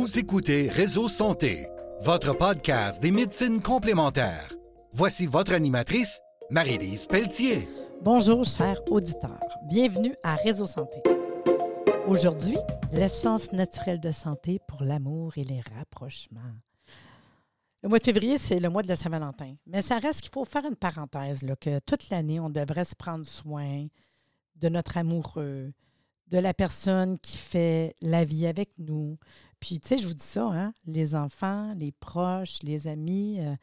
Vous écoutez Réseau Santé, votre podcast des médecines complémentaires. Voici votre animatrice, Marie-Lise Pelletier. Bonjour, chers auditeurs. Bienvenue à Réseau Santé. Aujourd'hui, l'essence naturelle de santé pour l'amour et les rapprochements. Le mois de février, c'est le mois de la Saint-Valentin. Mais ça reste qu'il faut faire une parenthèse, que toute l'année, on devrait se prendre soin de notre amoureux, de la personne qui fait la vie avec nous. Puis, tu sais, je vous dis ça, hein, les enfants, les proches, les amis, euh,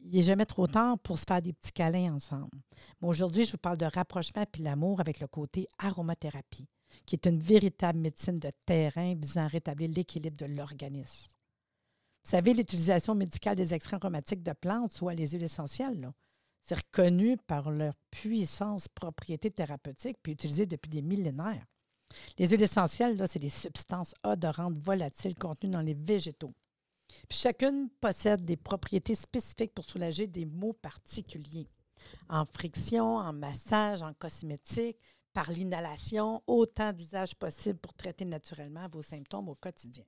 il n'est jamais trop tard pour se faire des petits câlins ensemble. Mais aujourd'hui, je vous parle de rapprochement puis l'amour avec le côté aromathérapie, qui est une véritable médecine de terrain visant à rétablir l'équilibre de l'organisme. Vous savez, l'utilisation médicale des extraits aromatiques de plantes, soit les huiles essentielles, c'est reconnu par leur puissance, propriété thérapeutique, puis utilisé depuis des millénaires. Les huiles essentielles, c'est des substances odorantes volatiles contenues dans les végétaux. Puis chacune possède des propriétés spécifiques pour soulager des maux particuliers. En friction, en massage, en cosmétique, par l'inhalation, autant d'usages possibles pour traiter naturellement vos symptômes au quotidien.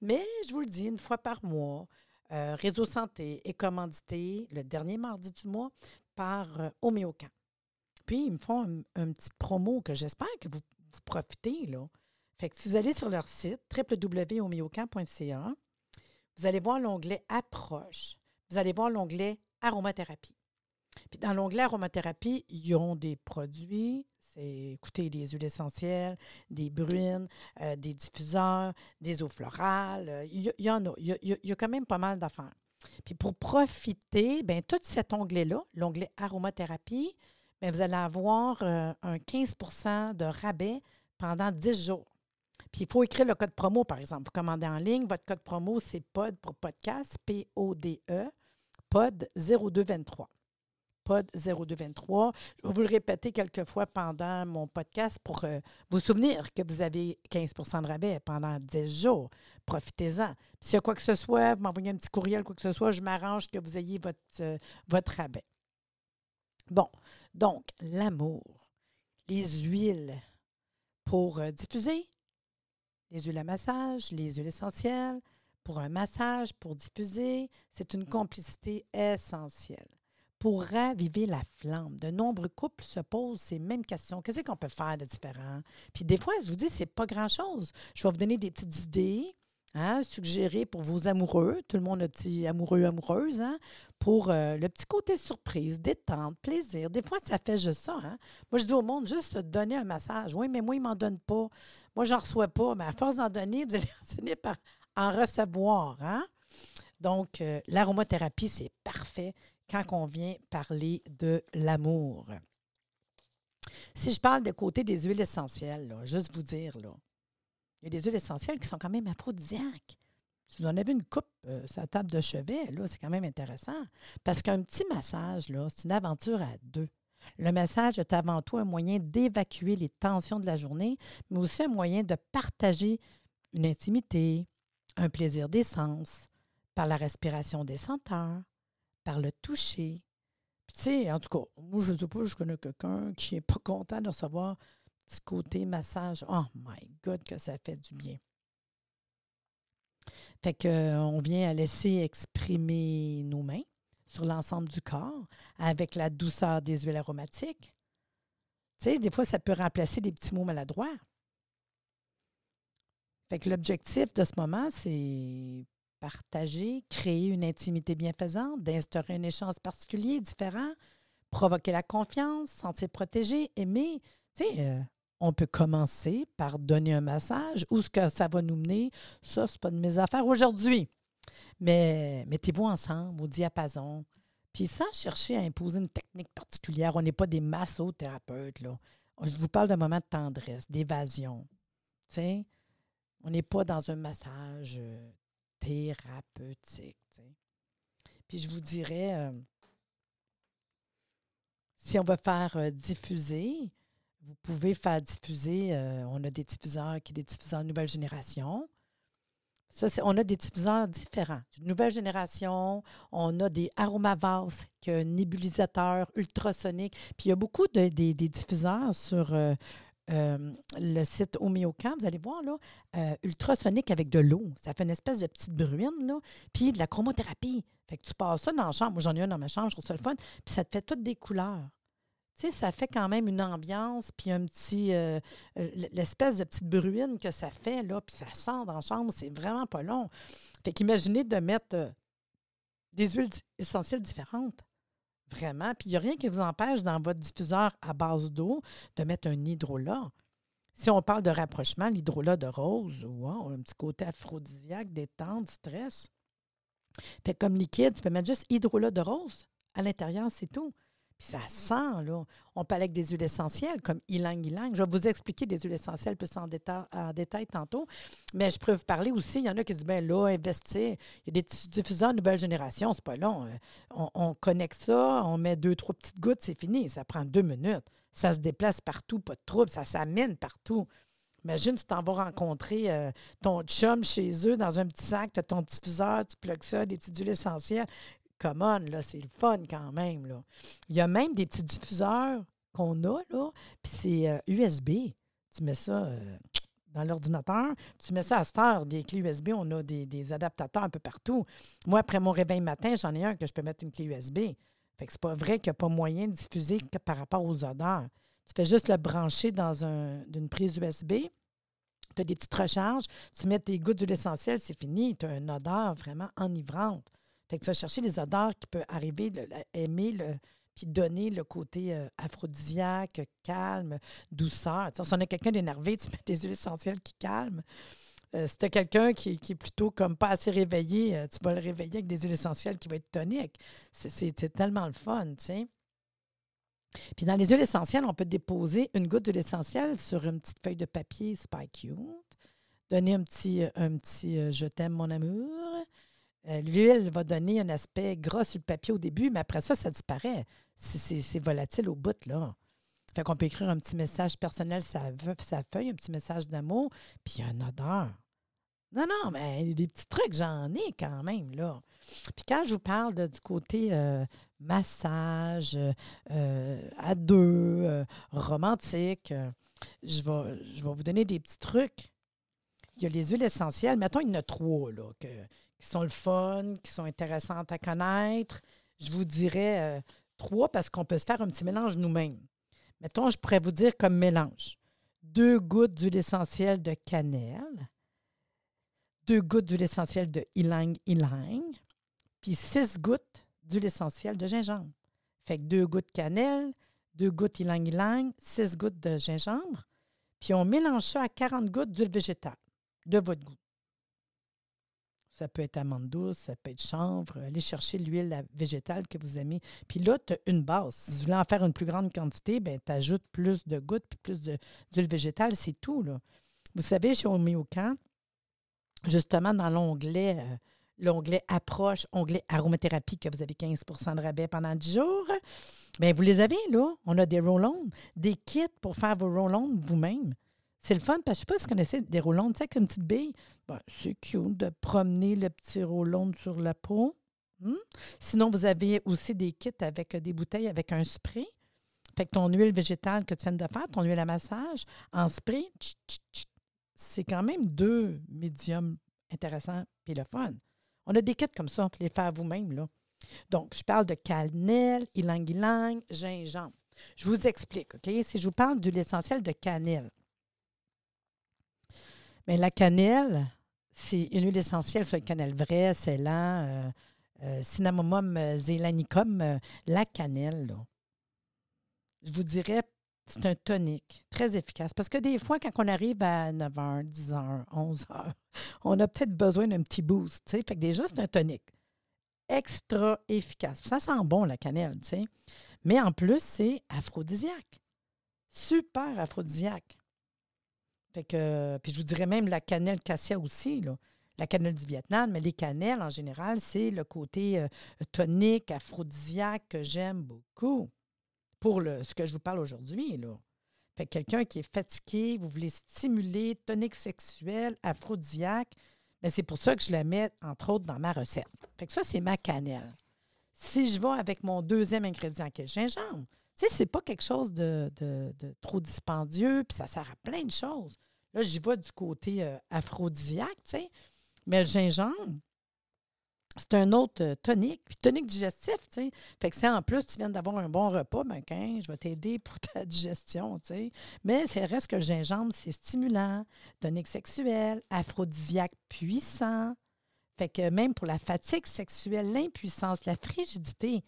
Mais je vous le dis, une fois par mois, euh, Réseau Santé est commandité le dernier mardi du mois par euh. Puis, ils me font une un petite promo que j'espère que vous vous profitez. Là. Fait que si vous allez sur leur site, www.homéocamp.ca, vous allez voir l'onglet Approche. Vous allez voir l'onglet Aromathérapie. Puis dans l'onglet Aromathérapie, ils ont des produits, c'est, écoutez, des huiles essentielles, des bruines, euh, des diffuseurs, des eaux florales. Il y, en a. Il y, a, quand même pas mal d'affaires. Puis pour profiter, bien, tout cet onglet-là, l'onglet Aromathérapie, vous allez avoir euh, un 15% de rabais pendant 10 jours. Puis il faut écrire le code promo, par exemple. Vous commandez en ligne, votre code promo, c'est POD pour podcast, P-O-D-E, POD 0223. POD 0223. Je vais vous le répéter quelques fois pendant mon podcast pour euh, vous souvenir que vous avez 15% de rabais pendant 10 jours. Profitez-en. S'il y a quoi que ce soit, vous m'envoyez un petit courriel, quoi que ce soit, je m'arrange que vous ayez votre, euh, votre rabais. Bon, donc, l'amour, les huiles pour euh, diffuser, les huiles à massage, les huiles essentielles, pour un massage, pour diffuser, c'est une complicité essentielle. Pour raviver la flamme, de nombreux couples se posent ces mêmes questions. Qu'est-ce qu'on peut faire de différent? Puis des fois, je vous dis, c'est pas grand-chose. Je vais vous donner des petites idées hein, suggérées pour vos amoureux. Tout le monde a petit amoureux, amoureuse, hein, pour euh, le petit côté surprise, détente, plaisir. Des fois, ça fait juste ça. Hein? Moi, je dis au monde juste donner un massage. Oui, mais moi, il ne m'en donne pas. Moi, je n'en reçois pas. Mais à force d'en donner, vous allez finir par en recevoir. Hein? Donc, euh, l'aromathérapie, c'est parfait quand on vient parler de l'amour. Si je parle de côté des huiles essentielles, juste vous dire, là, il y a des huiles essentielles qui sont quand même aphrodisiaques. Si vous en avez une coupe euh, la table de chevet, là, c'est quand même intéressant. Parce qu'un petit massage, là, c'est une aventure à deux. Le massage est avant tout un moyen d'évacuer les tensions de la journée, mais aussi un moyen de partager une intimité, un plaisir des sens, par la respiration des senteurs, par le toucher. Tu sais, en tout cas, moi, je ne sais pas, je connais quelqu'un qui n'est pas content de recevoir ce côté massage. Oh my God, que ça fait du bien. Fait qu'on vient à laisser exprimer nos mains sur l'ensemble du corps avec la douceur des huiles aromatiques. Tu sais, des fois, ça peut remplacer des petits mots maladroits. Fait que l'objectif de ce moment, c'est partager, créer une intimité bienfaisante, d'instaurer un échange particulier, différent, provoquer la confiance, sentir protégé, aimer. Tu sais, euh, on peut commencer par donner un massage. Où ce que ça va nous mener, ça, c'est pas de mes affaires aujourd'hui. Mais mettez-vous ensemble au diapason. Puis sans chercher à imposer une technique particulière, on n'est pas des massothérapeutes. Là. Je vous parle d'un moment de tendresse, d'évasion. On n'est pas dans un massage euh, thérapeutique. Puis je vous dirais, euh, si on veut faire euh, diffuser, vous pouvez faire diffuser, euh, on a des diffuseurs qui sont des diffuseurs nouvelle génération. Ça, on a des diffuseurs différents. Nouvelle génération, on a des aromavas, qui est un nébulisateur ultrasonique. Puis il y a beaucoup de, des, diffuseurs sur euh, euh, le site Homéocamp, vous allez voir, là, ultrasonique avec de l'eau. Ça fait une espèce de petite bruine, là. Puis de la chromothérapie. Fait que tu passes ça dans la chambre. Moi, j'en ai un dans ma chambre, je le fun. Puis ça te fait toutes des couleurs. Tu sais, ça fait quand même une ambiance, puis un petit. Euh, l'espèce de petite bruine que ça fait, là, puis ça sent dans la chambre, c'est vraiment pas long. Fait qu'imaginez de mettre des huiles essentielles différentes. Vraiment. Puis il n'y a rien qui vous empêche dans votre diffuseur à base d'eau de mettre un hydrolat. Si on parle de rapprochement, l'hydrolat de rose, wow, un petit côté aphrodisiaque, détente, stress. Fait comme liquide, tu peux mettre juste hydrolat de rose à l'intérieur, c'est tout. Ça sent, là. On parle avec des huiles essentielles comme ylang ylang. Je vais vous expliquer des huiles essentielles plus en détail, tantôt. Mais je peux vous parler aussi, il y en a qui disent, bien là, investir. Il y a des diffuseurs nouvelle génération, c'est pas long. Euh, on, connecte ça, on met deux, trois petites gouttes, c'est fini. Ça prend deux minutes. Ça se déplace partout, pas de trouble, ça s'amène partout. Imagine, tu t'en vas rencontrer euh, ton chum chez eux dans un petit sac, tu as ton diffuseur, tu plugues ça, des petites huiles essentielles come là, c'est le fun quand même, là. Il y a même des petits diffuseurs qu'on a, là, puis c'est USB. Euh, tu mets ça euh, dans l'ordinateur, tu mets ça à cette heure, des clés USB, on a des, adaptateurs un peu partout. Moi, après mon réveil matin, j'en ai un que je peux mettre une clé USB. Fait que c'est pas vrai qu'il n'y a pas moyen de diffuser par rapport aux odeurs. Tu fais juste le brancher dans une prise USB. Tu as des petites recharges, tu mets tes gouttes d'huile essentielle, c'est fini. Tu as une odeur vraiment enivrante. Fait que tu vas chercher les odeurs qui peuvent arriver, aimer, le, puis donner le côté euh, aphrodisiaque, calme, douceur. si on a quelqu'un d'énervé, tu mets des huiles essentielles qui calment. Euh, si tu as quelqu'un qui, est plutôt comme pas assez réveillé, euh, tu vas le réveiller avec des huiles essentielles qui vont être toniques. C'est tellement le fun, tu sais. Puis dans les huiles essentielles, on peut déposer une goutte d'huile essentielle sur une petite feuille de papier super cute. Donner un petit, un petit je t'aime, mon amour. Euh, l'huile va donner un aspect gras sur le papier au début, mais après ça, ça disparaît. C'est volatile au bout, là. Fait qu'on peut écrire un petit message personnel sur sa feuille, un petit message d'amour, puis une odeur. Non, non, mais des petits trucs, j'en ai quand même, là. Puis quand je vous parle du côté euh, massage, euh, à deux, romantique, je, vais, je vais vous donner des petits trucs. Il y a les huiles essentielles. Mettons, il y en a trois, là, qui sont le fun, qui sont intéressantes à connaître. Je vous dirais euh, trois parce qu'on peut se faire un petit mélange nous-mêmes. Mettons, je pourrais vous dire comme mélange deux gouttes d'huile essentielle de cannelle, deux gouttes d'huile essentielle de ylang ylang, puis six gouttes d'huile essentielle de gingembre. Fait que deux gouttes de cannelle, deux gouttes ylang ylang, six gouttes de gingembre, puis on mélange ça à 40 gouttes d'huile végétale de votre goût. Ça peut être amande douce, ça peut être chanvre. Allez chercher l'huile végétale que vous aimez. Puis là, tu as une base. Si vous voulez en faire une plus grande quantité, ben, tu ajoutes plus de gouttes puis plus d'huile végétale. C'est tout. Là. Vous savez, chez Homéocan, justement, dans l'onglet euh, l'onglet Approche, onglet Aromathérapie, que vous avez 15% de rabais pendant 10 jours, bien, vous les avez, là. On a des roll-ons, des kits pour faire vos roll-ons vous-même. C'est le fun parce que je sais pas si vous connaissez des roulons, tu sais, avec une petite bille. Ben, c'est cute de promener le petit roulon sur la peau. Hmm? Sinon, vous avez aussi des kits avec des bouteilles avec un spray. Fait que ton huile végétale que tu viens de faire, ton huile à massage, en spray, c'est quand même deux médiums intéressants et le fun. On a des kits comme ça, on peut les faire vous-même. là. Donc, je parle de cannelle, ylang-ylang, gingembre. Je vous explique, OK? Si je vous parle de l'essentiel de cannelle, mais la cannelle, c'est une huile essentielle, soit une cannelle vraie, celle euh, euh, Cinnamomum euh, zélanicum, la cannelle, là, je vous dirais, c'est un tonique très efficace. Parce que des fois, quand on arrive à 9h, 10h, 11h, on a peut-être besoin d'un petit boost. Fait que déjà, c'est un tonique extra efficace. Ça sent bon, la cannelle. Mais en plus, c'est aphrodisiaque. Super aphrodisiaque. Fait que, puis je vous dirais même la cannelle cassia aussi, là. la cannelle du Vietnam, mais les cannelles en général, c'est le côté euh, tonique, aphrodisiaque que j'aime beaucoup pour le, ce que je vous parle aujourd'hui. Là. Fait que quelqu'un qui est fatigué, vous voulez stimuler, tonique sexuel, aphrodisiaque, mais c'est pour ça que je la mets, entre autres, dans ma recette. Fait que ça, c'est ma cannelle. Si je vais avec mon deuxième ingrédient qui est le gingembre, Tu sais, c'est pas quelque chose de, trop dispendieux, puis ça sert à plein de choses. Là, j'y vais du côté euh, aphrodisiaque, tu sais. Mais le gingembre, c'est un autre euh, tonique, puis tonique digestif, tu sais. Fait que si en plus tu viens d'avoir un bon repas, ben quand je vais t'aider pour ta digestion, tu sais. Mais c'est reste que le gingembre, c'est stimulant, tonique sexuel, aphrodisiaque puissant. Fait que même pour la fatigue sexuelle, l'impuissance, la frigidité,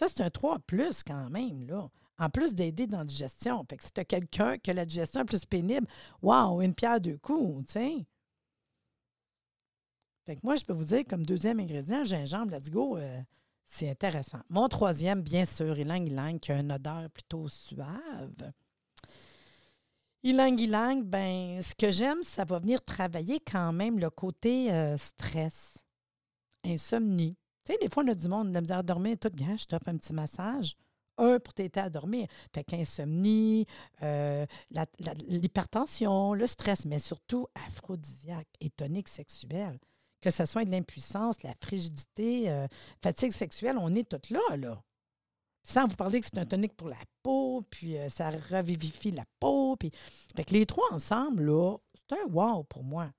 ça, c'est un 3 plus quand même, là. En plus d'aider dans la digestion. Fait que si tu as quelqu'un qui a la digestion plus pénible, waouh, une pierre deux coups, tu. Fait que moi, je peux vous dire, comme deuxième ingrédient, gingembre, let's go, euh, c'est intéressant. Mon troisième, bien sûr, ylang ylang, qui a une odeur plutôt suave. Ylang ylang, ben, ce que j'aime, ça va venir travailler quand même le côté euh, stress, insomnie, des fois, on a du monde, on a misère à dormir, tout, gars, je t'offre un petit massage. Un, pour t'aider à dormir. Fait qu'insomnie, euh, l'hypertension, le stress, mais surtout aphrodisiaque et tonique sexuel. Que ce soit de l'impuissance, la frigidité, euh, fatigue sexuelle, on est toutes là, là. Sans vous parler que c'est un tonique pour la peau, puis euh, ça revivifie la peau. Puis... Fait que les trois ensemble, là, c'est un wow pour moi.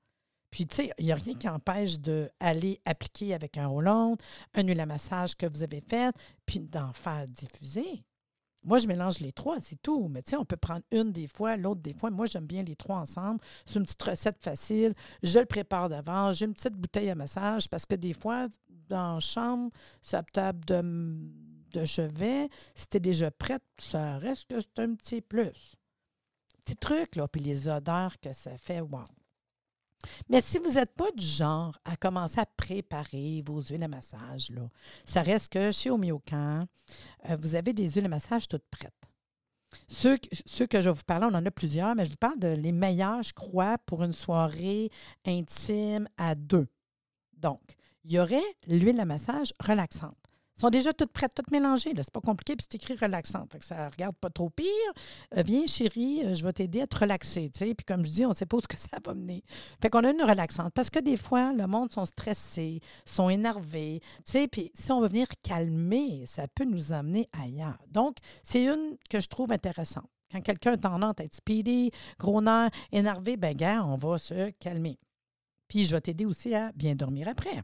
Puis, tu sais, il n'y a rien qui empêche d'aller appliquer avec un roll un huile à massage que vous avez fait, puis d'en faire diffuser. Moi, je mélange les trois, c'est tout. Mais tu sais, on peut prendre une des fois, l'autre des fois. Moi, j'aime bien les trois ensemble. C'est une petite recette facile. Je le prépare d'avance. J'ai une petite bouteille à massage parce que des fois, dans la chambre, sa table de, de chevet, si tu déjà prête, ça reste que c'est un petit plus. Petit truc, là. Puis les odeurs que ça fait, wow. Mais si vous n'êtes pas du genre à commencer à préparer vos huiles à massage, là, ça reste que chez Omiocan, euh, vous avez des huiles à massage toutes prêtes. Ceux, que je vais vous parler, on en a plusieurs, mais je vous parle de les meilleurs, je crois, pour une soirée intime à deux. Donc, il y aurait l'huile à massage relaxante sont déjà toutes prêtes, toutes mélangées. C'est pas compliqué, puis c'est écrit relaxant. Fait que ça regarde pas trop pire. Euh, viens, chérie, euh, je vais t'aider à te relaxer. Puis comme je dis, on ne sait pas où que ça va mener. Fait qu'on a une relaxante. Parce que des fois, le monde sont stressés, sont énervés. Puis si on veut venir calmer, ça peut nous amener ailleurs. Donc, c'est une que je trouve intéressante. Quand quelqu'un a tendance à être speedy, gros nerf, énervé, ben gars, on va se calmer. Puis je vais t'aider aussi à bien dormir après.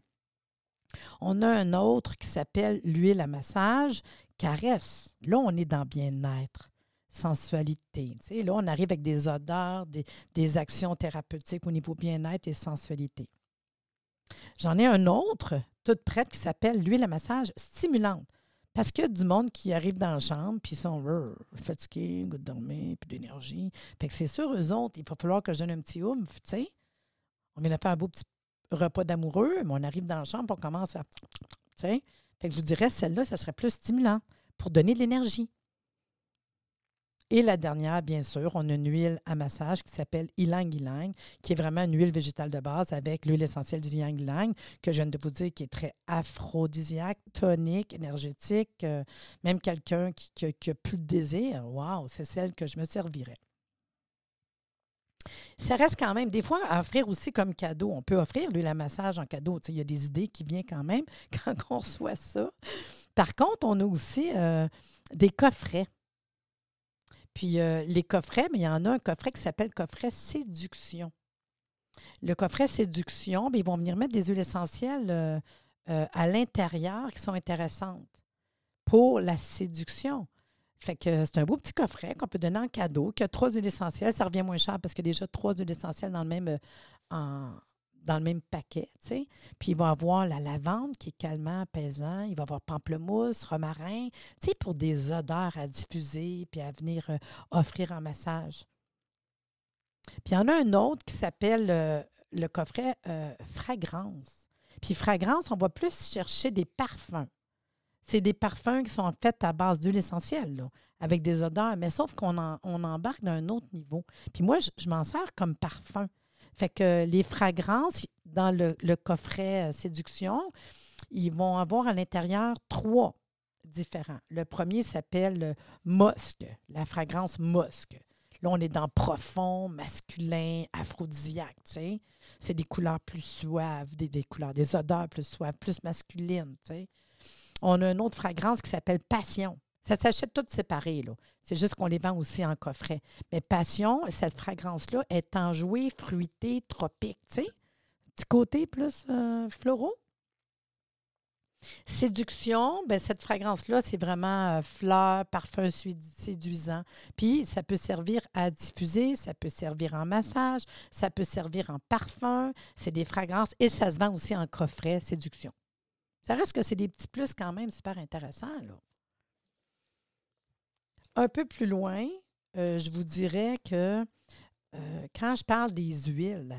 On a un autre qui s'appelle l'huile à massage, caresse. Là, on est dans bien-être, sensualité. Là, on arrive avec des odeurs, des, actions thérapeutiques au niveau bien-être et sensualité. J'en ai un autre, toute prête, qui s'appelle l'huile à massage stimulante. Parce qu'il y a du monde qui arrive dans la chambre, puis ils sont fatigués, goût de dormir, puis d'énergie. Fait que c'est sûr, eux autres, il va falloir que je donne un petit oomph, tu sais. On vient de faire un beau petit repas d'amoureux, mais on arrive dans la chambre, on commence à. Fait que je vous dirais, celle-là, ça serait plus stimulant pour donner de l'énergie. Et la dernière, bien sûr, on a une huile à massage qui s'appelle Ilang Ilang, qui est vraiment une huile végétale de base avec l'huile essentielle du Ilang Ilang, que je viens de vous dire qui est très aphrodisiaque, tonique, énergétique. Euh, même quelqu'un qui n'a plus de désir, waouh, c'est celle que je me servirais. Ça reste quand même, des fois, à offrir aussi comme cadeau. On peut offrir lui la massage en cadeau. il y a des idées qui viennent quand même quand on reçoit ça. Par contre, on a aussi euh, des coffrets. Puis euh, les coffrets, mais il y en a un coffret qui s'appelle coffret séduction. Le coffret séduction, bien, ils vont venir mettre des huiles essentielles euh, à l'intérieur qui sont intéressantes pour la séduction. Que c'est un beau petit coffret qu'on peut donner en cadeau, qui a trois huiles essentielles. Ça revient moins cher parce a déjà trois huiles essentielles dans le même, euh, dans le même paquet. Puis il va avoir la lavande qui est calmant, apaisant. Il va avoir pamplemousse, romarin, pour des odeurs à diffuser puis à venir euh, offrir un massage. Puis il y en a un autre qui s'appelle euh, le coffret fragrance. Puis fragrance, on va plus chercher des parfums c'est des parfums qui sont faits à base d'huile essentielle, avec des odeurs, mais sauf qu'on on embarque d'un autre niveau. Puis moi, je, m'en sers comme parfum. Fait que les fragrances dans le, coffret euh, séduction, ils vont avoir à l'intérieur trois différents. Le premier s'appelle Mosque, la fragrance Mosque. Là, on est dans profond, masculin, aphrodisiaque. C'est des couleurs plus suaves, des, des, des odeurs plus suaves, plus masculines. On a une autre fragrance qui s'appelle Passion. Ça s'achète tout séparé, là. C'est juste qu'on les vend aussi en coffret. Mais Passion, cette fragrance-là est enjouée, fruitée, tropique, tu sais. Petit côté plus euh, floraux. Séduction, ben cette fragrance-là, c'est vraiment euh, fleur, parfum séduisant. Puis, ça peut servir à diffuser, ça peut servir en massage, ça peut servir en parfum. C'est des fragrances et ça se vend aussi en coffret séduction. Ça reste que c'est des petits plus quand même super intéressants. Là. Un peu plus loin, euh, je vous dirais que euh, quand je parle des huiles,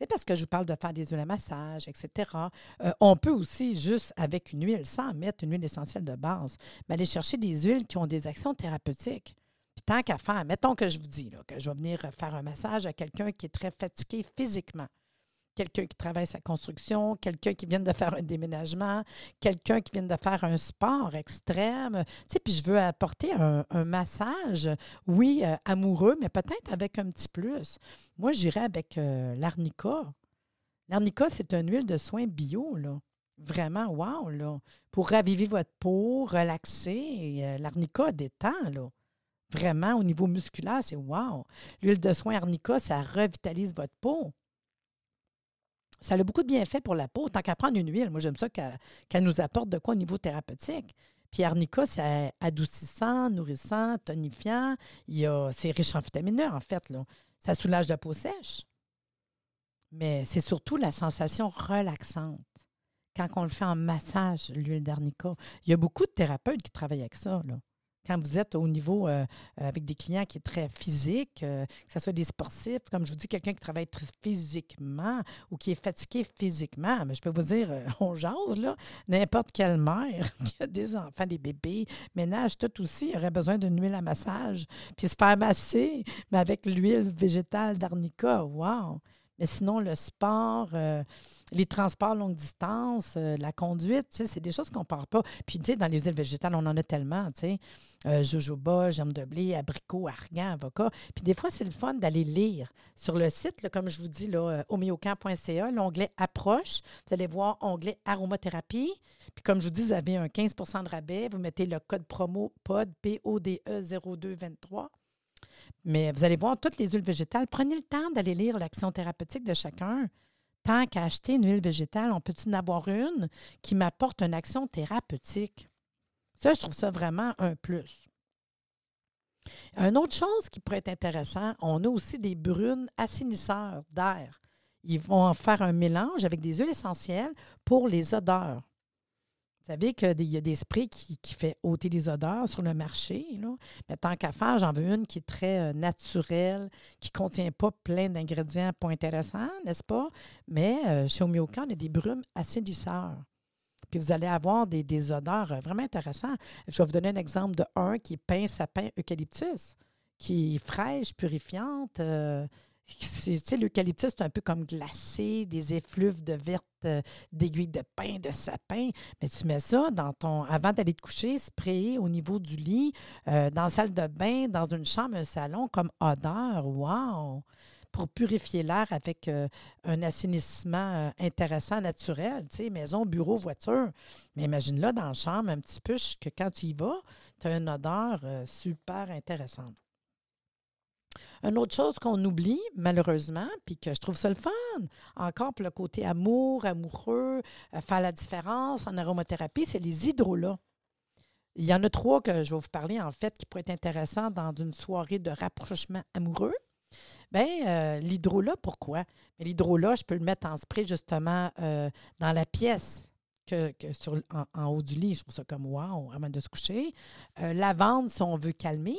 c'est parce que je vous parle de faire des huiles à massage, etc. Euh, on peut aussi, juste avec une huile, sans mettre une huile essentielle de base, mais aller chercher des huiles qui ont des actions thérapeutiques. Puis tant qu'à faire, mettons que je vous dis que je vais venir faire un massage à quelqu'un qui est très fatigué physiquement quelqu'un qui travaille sa construction, quelqu'un qui vient de faire un déménagement, quelqu'un qui vient de faire un sport extrême. Tu sais, puis je veux apporter un, massage, oui, euh, amoureux, mais peut-être avec un petit plus. Moi, j'irais avec euh, l'arnica. L'arnica, c'est une huile de soin bio, là. Vraiment, wow, là. Pour raviver votre peau, relaxer. Euh, l'arnica détend, là. Vraiment, au niveau musculaire, c'est wow. L'huile de soin arnica, ça revitalise votre peau. Ça a beaucoup de bienfaits pour la peau, tant qu'à prendre une huile. Moi, j'aime ça qu'elle nous apporte de quoi au niveau thérapeutique. Puis arnica, c'est adoucissant, nourrissant, tonifiant. C'est riche en vitamine E, en fait. Ça soulage la peau sèche. Mais c'est surtout la sensation relaxante quand on le fait en massage, l'huile d'arnica. Il y a beaucoup de thérapeutes qui travaillent avec ça. Quand vous êtes au niveau euh, euh, avec des clients qui est très physique, euh, que ce soit des sportifs, comme je vous dis, quelqu'un qui travaille très physiquement ou qui est fatigué physiquement, mais je peux vous dire, on jase, n'importe quelle mère qui a des enfants, des bébés, ménage, tout aussi, aurait besoin d'une huile à massage, puis se faire masser, mais avec l'huile végétale d'arnica, wow! Mais sinon, le sport, euh, les transports longue distance, euh, la conduite, c'est des choses qu'on ne parle pas. Puis, tu sais, dans les huiles végétales, on en a tellement, tu sais. Euh, jojoba, germe de blé, abricot, argan, avocat. Puis, des fois, c'est le fun d'aller lire. Sur le site, comme je vous dis, là, l'onglet Approche, vous allez voir onglet Aromathérapie. Puis, comme je vous dis, vous avez un 15% de rabais. Vous mettez le code promo POD, P-O-D-E 0223. Mais vous allez voir toutes les huiles végétales. Prenez le temps d'aller lire l'action thérapeutique de chacun. Tant qu'à acheter une huile végétale, on peut-tu en avoir une qui m'apporte une action thérapeutique? Ça, je trouve ça vraiment un plus. Une autre chose qui pourrait être intéressant, on a aussi des brunes assainisseurs d'air. Ils vont faire un mélange avec des huiles essentielles pour les odeurs. Vous savez qu'il y a des sprays qui, qui ôter les odeurs sur le marché. Là. Mais tant qu'à faire, j'en veux une qui est très euh, naturelle, qui ne contient pas plein d'ingrédients pas intéressants, n'est-ce pas? Mais euh, chez Omiocan, on a des brumes assainisseurs. Puis vous allez avoir des, odeurs euh, vraiment intéressantes. Je vais vous donner un exemple de un qui est pain, sapin, eucalyptus, qui est fraîche, purifiante. L'eucalyptus, c'est un peu comme glacé, des effluves de verte, euh, d'aiguilles de pin, de sapin. Mais tu mets ça dans ton. avant d'aller te coucher, sprayé au niveau du lit, euh, dans la salle de bain, dans une chambre, un salon, comme odeur. Wow! Pour purifier l'air avec euh, un assainissement intéressant, naturel, tu sais, maison, bureau, voiture. Mais imagine-là dans la chambre, un petit peu que quand tu y vas, tu as une odeur super intéressante. Une autre chose qu'on oublie, malheureusement, puis que je trouve ça le fun, encore pour le côté amour, amoureux, euh, faire la différence en aromathérapie, c'est les hydrolats. Il y en a trois que je vais vous parler, en fait, qui pourraient être intéressants dans une soirée de rapprochement amoureux. Bien, euh, pourquoi? L'hydrolat, je peux le mettre en spray justement euh, dans la pièce. Que, sur, en, haut du lit, je trouve ça comme wow, avant de se coucher. lavande, si on veut calmer,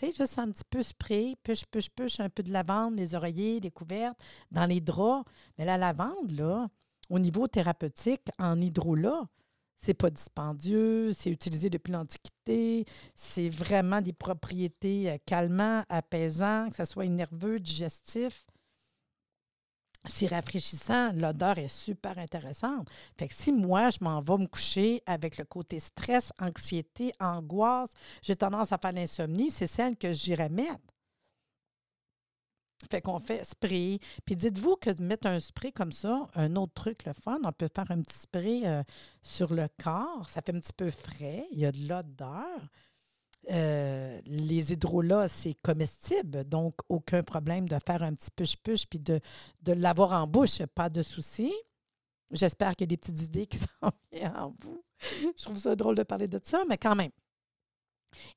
tu sais, juste un petit peu spray, push, push, push, un peu de lavande, les oreillers, les couvertes, dans les draps. Mais la lavande, au niveau thérapeutique, en hydrolat, c'est pas dispendieux, c'est utilisé depuis l'Antiquité, c'est vraiment des propriétés euh, calmantes, apaisantes, que ce soit nerveux, digestif c'est rafraîchissant, l'odeur est super intéressante. Fait que si moi, je m'en vais me coucher avec le côté stress, anxiété, angoisse, j'ai tendance à faire l'insomnie, c'est celle que j'irais mettre. Fait qu'on fait spray. Puis dites-vous que de mettre un spray comme ça, un autre truc, le fun, on peut faire un petit spray euh, sur le corps. Ça fait un petit peu frais. Il y a de l'odeur. Euh, les hydrolats, c'est comestible, donc aucun problème de faire un petit push-push puis de, de l'avoir en bouche, pas de souci. J'espère qu'il y a des petites idées qui s'en viennent en vous. Je trouve ça drôle de parler de ça, mais quand même.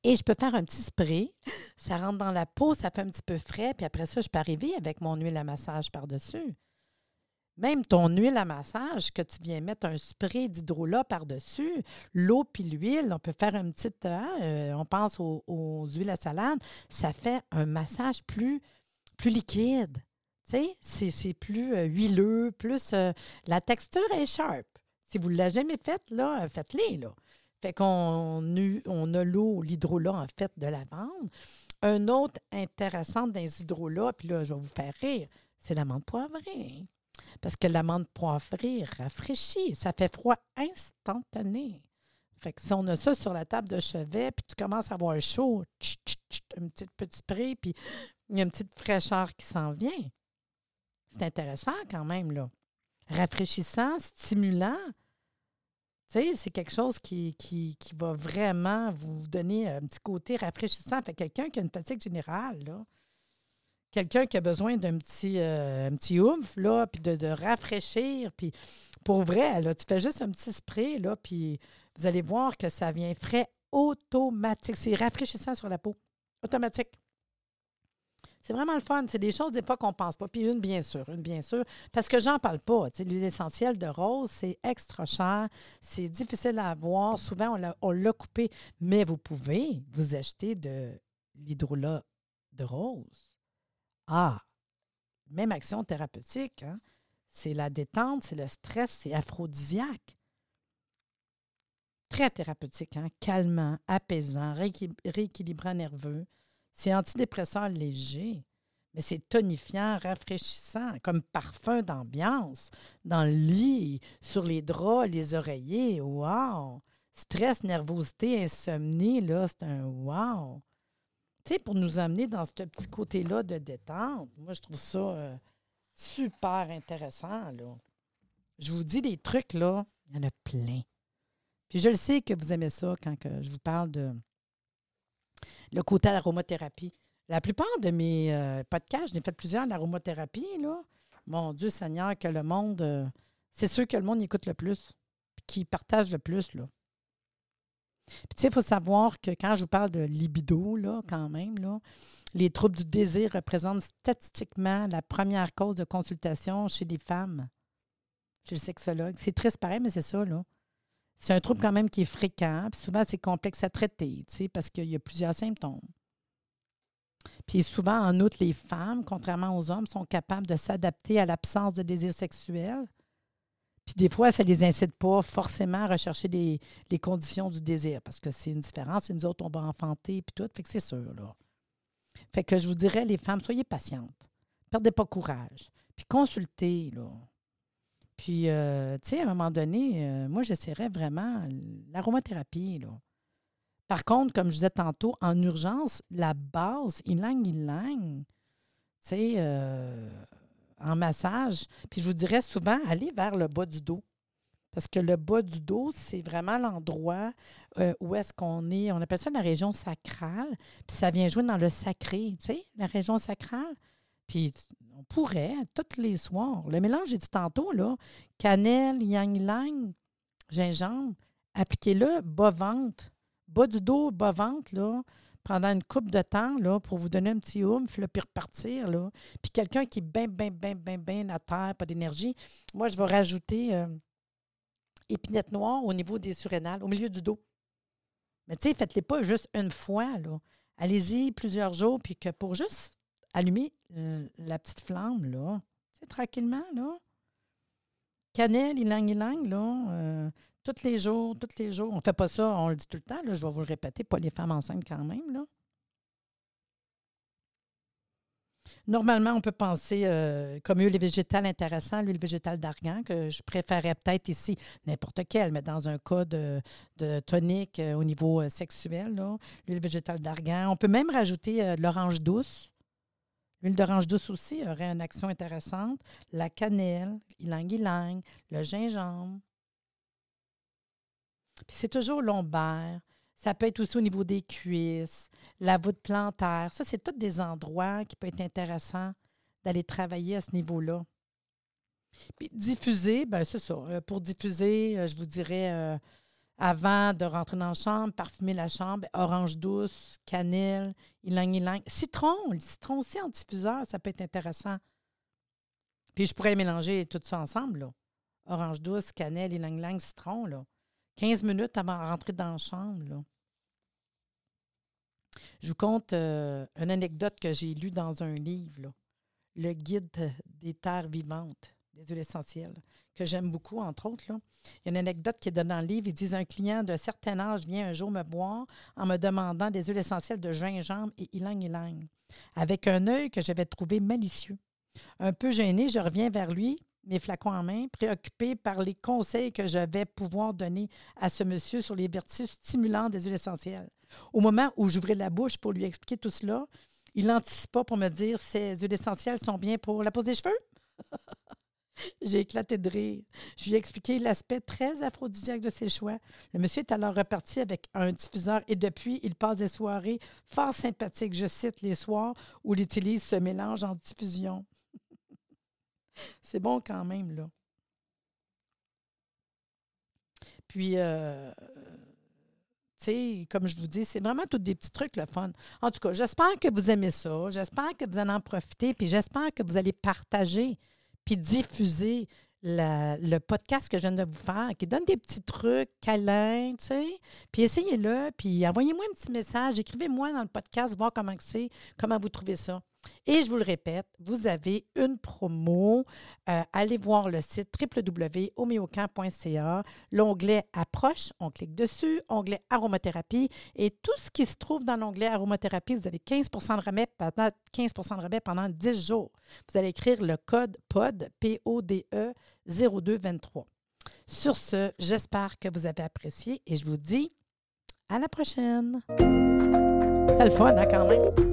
Et je peux faire un petit spray. Ça rentre dans la peau, ça fait un petit peu frais, puis après ça, je peux arriver avec mon huile à massage par-dessus. Même ton huile à massage, que tu viens mettre un spray d'hydrolat par-dessus, l'eau puis l'huile, on peut faire une petite. Hein, euh, on pense aux, huiles à salade, ça fait un massage plus, plus liquide. C'est plus euh, huileux, plus. Euh, la texture est sharp. Si vous ne l'avez jamais faite, là, faites-les, là. Fait qu'on on a l'eau, l'hydrolat, en fait, de lavande. Un autre intéressant dans les hydrolats, puis là, je vais vous faire rire, c'est l'amande poivrée. Parce que l'amande poivrée rafraîchit, ça fait froid instantané. Fait que si on a ça sur la table de chevet, puis tu commences à avoir chaud, un petit petit spray, puis il y a une petite fraîcheur qui s'en vient. C'est intéressant quand même, là. Rafraîchissant, stimulant c'est quelque chose qui, qui, va vraiment vous donner un petit côté rafraîchissant. Fait quelqu'un qui a une fatigue générale, là, quelqu'un qui a besoin d'un petit, euh, un petit oomph, puis de, rafraîchir, puis pour vrai, tu fais juste un petit spray, là, puis vous allez voir que ça vient frais automatique. C'est rafraîchissant sur la peau. Automatique. C'est vraiment le fun. C'est des choses des fois qu'on ne pense pas. Puis une, bien sûr, une, bien sûr, parce que j'en parle pas. L'huile essentielle de rose, c'est extra cher. C'est difficile à avoir. Souvent, on l'a coupé. Mais vous pouvez vous acheter de l'hydrolat de rose. Ah, même action thérapeutique. Hein? C'est la détente, c'est le stress, c'est aphrodisiaque. Très thérapeutique, hein? calmant, apaisant, rééquilibrant nerveux. C'est antidépresseur léger, mais c'est tonifiant, rafraîchissant, comme parfum d'ambiance, dans le lit, sur les draps, les oreillers. Wow! Stress, nervosité, insomnie, là, c'est un wow! Tu pour nous amener dans ce petit côté-là de détente, moi, je trouve ça euh, super intéressant, là. Je vous dis des trucs, là, il y en a plein. Puis je le sais que vous aimez ça quand je vous parle de le côté aromathérapie. La plupart de mes euh, podcasts, j'en ai fait plusieurs d'aromathérapie, là. Mon Dieu Seigneur, que le monde, euh, c'est sûr que le monde écoute le plus, qui partage le plus, là. Puis, tu sais, il faut savoir que quand je vous parle de libido, là, quand même, là, les troubles du désir représentent statistiquement la première cause de consultation chez les femmes, chez le sexologue. C'est triste pareil, mais c'est ça, là. C'est un trouble quand même qui est fréquent. Puis souvent, c'est complexe à traiter, parce qu'il y a plusieurs symptômes. Puis souvent, en outre, les femmes, contrairement aux hommes, sont capables de s'adapter à l'absence de désir sexuel. Puis des fois, ça ne les incite pas forcément à rechercher les, conditions du désir, parce que c'est une différence. Et nous autres, on va enfanter, puis tout. Fait que c'est sûr, là. Fait que je vous dirais, les femmes, soyez patientes. Perdez pas courage. Puis consultez, là. Puis, euh, tu sais, à un moment donné, euh, moi, j'essaierais vraiment l'aromathérapie. Là. Par contre, comme je disais tantôt, en urgence, la base, ilang ilang, tu sais, euh, en massage. Puis je vous dirais souvent, allez vers le bas du dos. Parce que le bas du dos, c'est vraiment l'endroit où est-ce qu'on est. On appelle ça la région sacrale. Puis ça vient jouer dans le sacré, tu sais, la région sacrale. Puis on pourrait, tous les soirs, le mélange, j'ai dit tantôt, là, cannelle, yang-lang, gingembre, appliquez-le bas-ventre, bas du dos, bas-ventre, là, pendant une coupe de temps, là, pour vous donner un petit oomph, puis repartir, là. Puis quelqu'un qui est bien, bien, bien, bien, bien à terre, pas d'énergie, moi, je vais rajouter euh, épinette noire au niveau des surrénales, au milieu du dos. Mais tu sais, faites-les pas juste une fois, là. Allez-y plusieurs jours, puis que pour juste allumer la petite flamme, là. Tranquillement, là. Cannelle, ilang, ilang, là. Euh, tous les jours, tous les jours. On ne fait pas ça, on le dit tout le temps. Je vais vous le répéter, pas les femmes enceintes quand même, là. Normalement, on peut penser euh, comme huile végétale intéressant, l'huile végétale d'argan, que je préférerais peut-être ici, n'importe quelle, mais dans un cas de, tonique euh, au niveau sexuel, l'huile végétale d'argan. On peut même rajouter de l'orange douce L'huile d'orange douce aussi aurait une action intéressante. La cannelle, ylang-ylang, le gingembre. Puis c'est toujours lombaire. Ça peut être aussi au niveau des cuisses, la voûte plantaire. Ça, c'est tous des endroits qui peuvent être intéressants d'aller travailler à ce niveau-là. Puis diffuser, bien, c'est ça. Euh, pour diffuser, euh, je vous dirais, euh, avant de rentrer dans la chambre, parfumer la chambre, orange douce, cannelle, ylang ylang. Citron, le citron aussi en diffuseur, ça peut être intéressant. Puis je pourrais mélanger tout ça ensemble, là. Orange douce, cannelle, ylang ylang, citron, là. 15 minutes avant de rentrer dans la chambre, là. Je vous conte une anecdote que j'ai lue dans un livre, là. Le guide des terres vivantes des huiles essentielles, que j'aime beaucoup, entre autres. Il y a une anecdote qui est donnée dans le livre. Ils disent Un client d'un certain âge vient un jour me voir en me demandant des huiles essentielles de gingembre et ylang-ylang, avec un œil que j'avais trouvé malicieux. Un peu gêné, je reviens vers lui, mes flacons en main, préoccupé par les conseils que je vais pouvoir donner à ce monsieur sur les vertus stimulantes des huiles essentielles. Au moment où j'ouvrais la bouche pour lui expliquer tout cela, il n'anticipe pour me dire ces huiles essentielles sont bien pour la pose des cheveux. J'ai éclaté de rire. Je lui ai expliqué l'aspect très aphrodisiaque de ses choix. Le monsieur est alors reparti avec un diffuseur et depuis, il passe des soirées fort sympathiques. Je cite les soirs où il utilise ce mélange en diffusion. C'est bon quand même, là. Puis, euh, tu sais, comme je vous dis, c'est vraiment tous des petits trucs, le fun. En tout cas, j'espère que vous aimez ça. J'espère que vous allez en profiter. Puis, j'espère que vous allez partager puis diffuser le podcast que je viens de vous faire, qui donne des petits trucs câlins, tu sais. Puis essayez-le, puis envoyez-moi un petit message, écrivez-moi dans le podcast, voir comment c'est, comment vous trouvez ça. Et je vous le répète, vous avez une promo. Euh, allez voir le site www.homéocamp.ca. L'onglet Approche, on clique dessus. Onglet Aromathérapie. Et tout ce qui se trouve dans l'onglet Aromathérapie, vous avez 15 de pendant, 15 de rabais pendant 10 jours. Vous allez écrire le code POD, P-O-D-E 0223. Sur ce, j'espère que vous avez apprécié et je vous dis à la prochaine. C'est le fun, hein, quand même